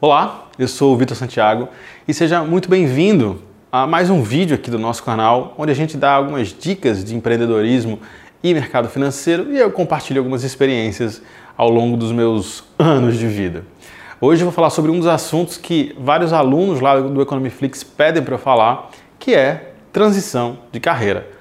Olá, eu sou o Vitor Santiago e seja muito bem-vindo a mais um vídeo aqui do nosso canal, onde a gente dá algumas dicas de empreendedorismo e mercado financeiro e eu compartilho algumas experiências ao longo dos meus anos de vida. Hoje eu vou falar sobre um dos assuntos que vários alunos lá do Economiflix pedem para eu falar, que é transição de carreira.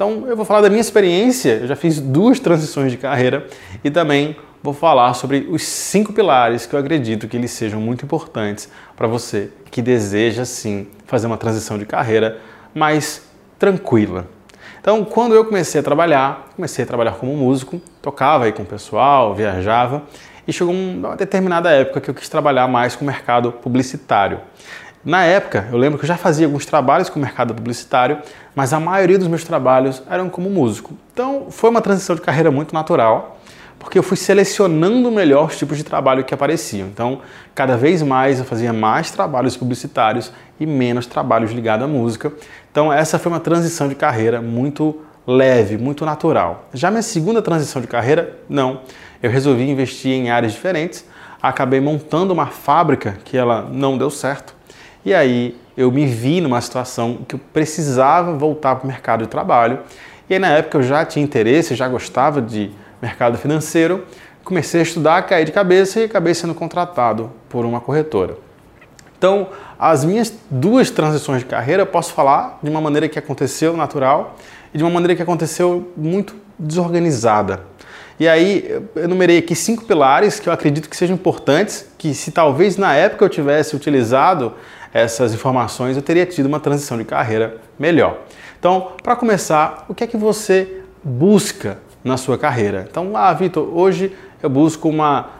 Então eu vou falar da minha experiência, eu já fiz duas transições de carreira e também vou falar sobre os cinco pilares que eu acredito que eles sejam muito importantes para você que deseja sim fazer uma transição de carreira mais tranquila. Então, quando eu comecei a trabalhar, comecei a trabalhar como músico, tocava aí com o pessoal, viajava e chegou uma determinada época que eu quis trabalhar mais com o mercado publicitário. Na época, eu lembro que eu já fazia alguns trabalhos com o mercado publicitário, mas a maioria dos meus trabalhos eram como músico. Então, foi uma transição de carreira muito natural porque eu fui selecionando melhor os tipos de trabalho que apareciam. Então, cada vez mais eu fazia mais trabalhos publicitários e menos trabalhos ligados à música. Então, essa foi uma transição de carreira muito leve, muito natural. Já minha segunda transição de carreira, não. Eu resolvi investir em áreas diferentes, acabei montando uma fábrica que ela não deu certo. E aí eu me vi numa situação que eu precisava voltar para o mercado de trabalho. E aí, na época eu já tinha interesse, já gostava de mercado financeiro, comecei a estudar, caí de cabeça e acabei sendo contratado por uma corretora. Então, as minhas duas transições de carreira, eu posso falar de uma maneira que aconteceu natural e de uma maneira que aconteceu muito desorganizada. E aí, eu enumerei aqui cinco pilares que eu acredito que sejam importantes, que se talvez na época eu tivesse utilizado essas informações, eu teria tido uma transição de carreira melhor. Então, para começar, o que é que você busca na sua carreira. Então, ah, Vitor, hoje eu busco uma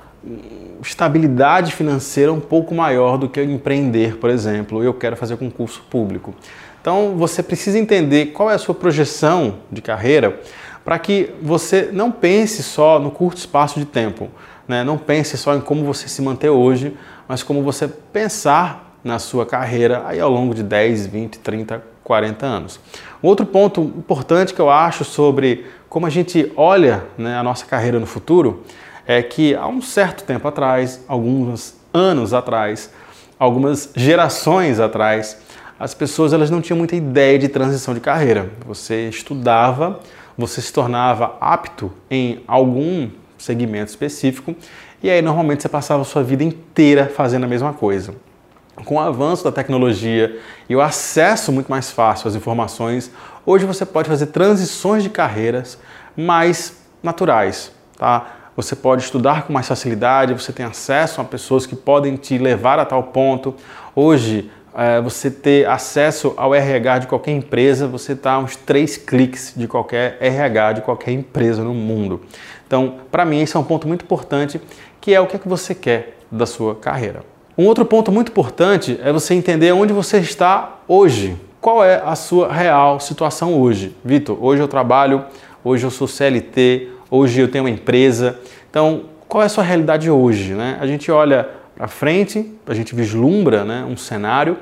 estabilidade financeira um pouco maior do que empreender, por exemplo. Eu quero fazer concurso público. Então, você precisa entender qual é a sua projeção de carreira para que você não pense só no curto espaço de tempo. Né? Não pense só em como você se manter hoje, mas como você pensar na sua carreira aí ao longo de 10, 20, 30, 40 anos. Um outro ponto importante que eu acho sobre como a gente olha né, a nossa carreira no futuro é que há um certo tempo atrás, alguns anos atrás, algumas gerações atrás, as pessoas elas não tinham muita ideia de transição de carreira. Você estudava, você se tornava apto em algum segmento específico e aí normalmente você passava a sua vida inteira fazendo a mesma coisa. Com o avanço da tecnologia e o acesso muito mais fácil às informações, hoje você pode fazer transições de carreiras mais naturais, tá? Você pode estudar com mais facilidade, você tem acesso a pessoas que podem te levar a tal ponto. Hoje, é, você ter acesso ao RH de qualquer empresa, você está uns três cliques de qualquer RH de qualquer empresa no mundo. Então, para mim, esse é um ponto muito importante, que é o que, é que você quer da sua carreira. Um outro ponto muito importante é você entender onde você está hoje. Qual é a sua real situação hoje? Vitor, hoje eu trabalho, hoje eu sou CLT, hoje eu tenho uma empresa. Então, qual é a sua realidade hoje? Né? A gente olha para frente, a gente vislumbra né, um cenário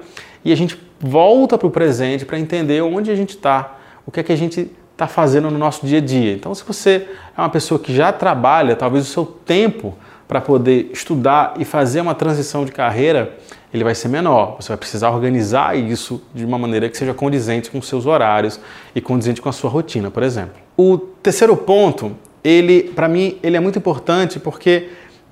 e a gente volta para o presente para entender onde a gente está, o que é que a gente está fazendo no nosso dia a dia. Então, se você é uma pessoa que já trabalha, talvez o seu tempo para poder estudar e fazer uma transição de carreira, ele vai ser menor. Você vai precisar organizar isso de uma maneira que seja condizente com seus horários e condizente com a sua rotina, por exemplo. O terceiro ponto, ele, para mim, ele é muito importante porque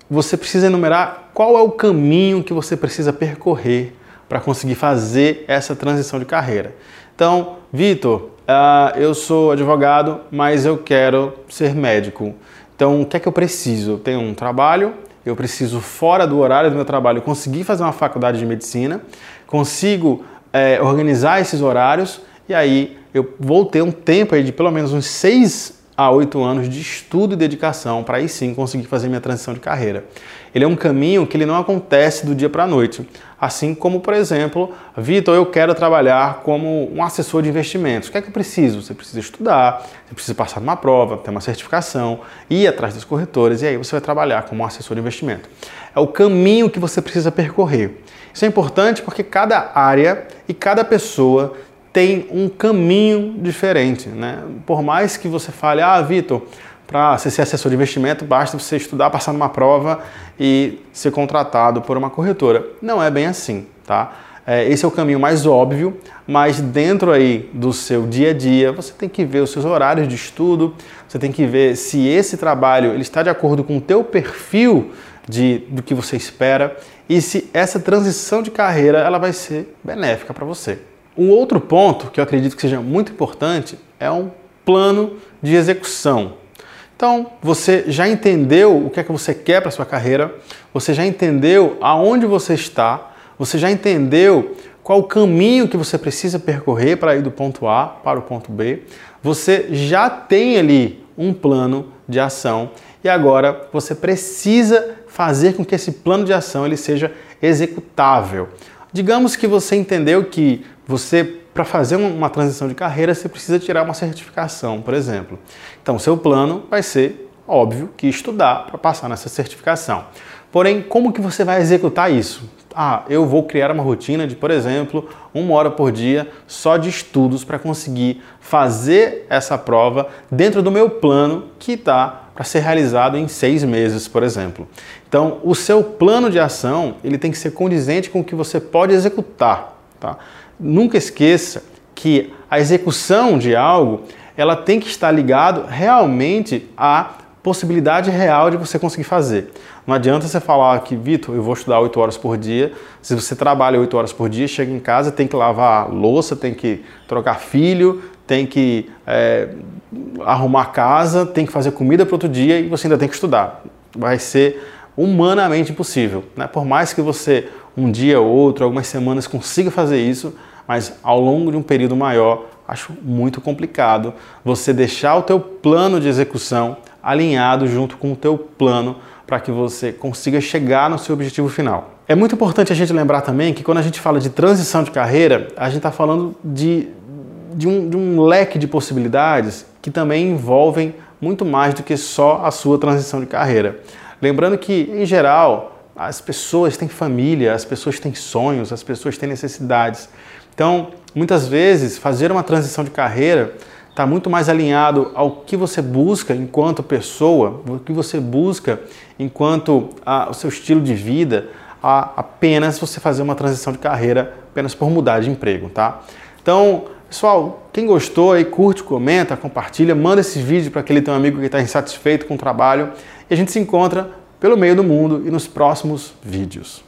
você precisa enumerar qual é o caminho que você precisa percorrer para conseguir fazer essa transição de carreira. Então, Vitor, uh, eu sou advogado, mas eu quero ser médico. Então, o que é que eu preciso? Eu tenho um trabalho, eu preciso, fora do horário do meu trabalho, conseguir fazer uma faculdade de medicina, consigo é, organizar esses horários e aí eu vou ter um tempo aí de pelo menos uns seis a oito anos de estudo e dedicação para aí sim conseguir fazer minha transição de carreira. Ele é um caminho que ele não acontece do dia para a noite. Assim como, por exemplo, Vitor, eu quero trabalhar como um assessor de investimentos. O que é que eu preciso? Você precisa estudar, você precisa passar numa prova, ter uma certificação, ir atrás das corretoras e aí você vai trabalhar como um assessor de investimento. É o caminho que você precisa percorrer. Isso é importante porque cada área e cada pessoa tem um caminho diferente, né? Por mais que você fale, ah, Vitor, para ser assessor de investimento, basta você estudar, passar numa prova e ser contratado por uma corretora. Não é bem assim, tá? É, esse é o caminho mais óbvio, mas dentro aí do seu dia a dia, você tem que ver os seus horários de estudo, você tem que ver se esse trabalho ele está de acordo com o teu perfil de, do que você espera e se essa transição de carreira ela vai ser benéfica para você. Um outro ponto que eu acredito que seja muito importante é um plano de execução. Então, você já entendeu o que é que você quer para sua carreira, você já entendeu aonde você está, você já entendeu qual o caminho que você precisa percorrer para ir do ponto A para o ponto B, você já tem ali um plano de ação e agora você precisa fazer com que esse plano de ação ele seja executável. Digamos que você entendeu que você para fazer uma transição de carreira, você precisa tirar uma certificação, por exemplo. Então, seu plano vai ser, óbvio, que estudar para passar nessa certificação. Porém, como que você vai executar isso? Ah, eu vou criar uma rotina de, por exemplo, uma hora por dia só de estudos para conseguir fazer essa prova dentro do meu plano que está para ser realizado em seis meses, por exemplo. Então, o seu plano de ação ele tem que ser condizente com o que você pode executar. Tá? Nunca esqueça que a execução de algo ela tem que estar ligado realmente à possibilidade real de você conseguir fazer. Não adianta você falar que, Vitor, eu vou estudar 8 horas por dia. Se você trabalha 8 horas por dia, chega em casa, tem que lavar louça, tem que trocar filho, tem que é, arrumar casa, tem que fazer comida para outro dia e você ainda tem que estudar. Vai ser humanamente impossível. Né? Por mais que você um dia ou outro, algumas semanas consiga fazer isso, mas ao longo de um período maior, acho muito complicado você deixar o teu plano de execução alinhado junto com o teu plano para que você consiga chegar no seu objetivo final. É muito importante a gente lembrar também que quando a gente fala de transição de carreira, a gente está falando de, de, um, de um leque de possibilidades que também envolvem muito mais do que só a sua transição de carreira. Lembrando que, em geral, as pessoas têm família, as pessoas têm sonhos, as pessoas têm necessidades. Então, muitas vezes, fazer uma transição de carreira está muito mais alinhado ao que você busca enquanto pessoa, o que você busca enquanto a, o seu estilo de vida, a apenas você fazer uma transição de carreira apenas por mudar de emprego, tá? Então, pessoal, quem gostou aí, curte, comenta, compartilha, manda esse vídeo para aquele teu amigo que está insatisfeito com o trabalho e a gente se encontra pelo meio do mundo e nos próximos vídeos.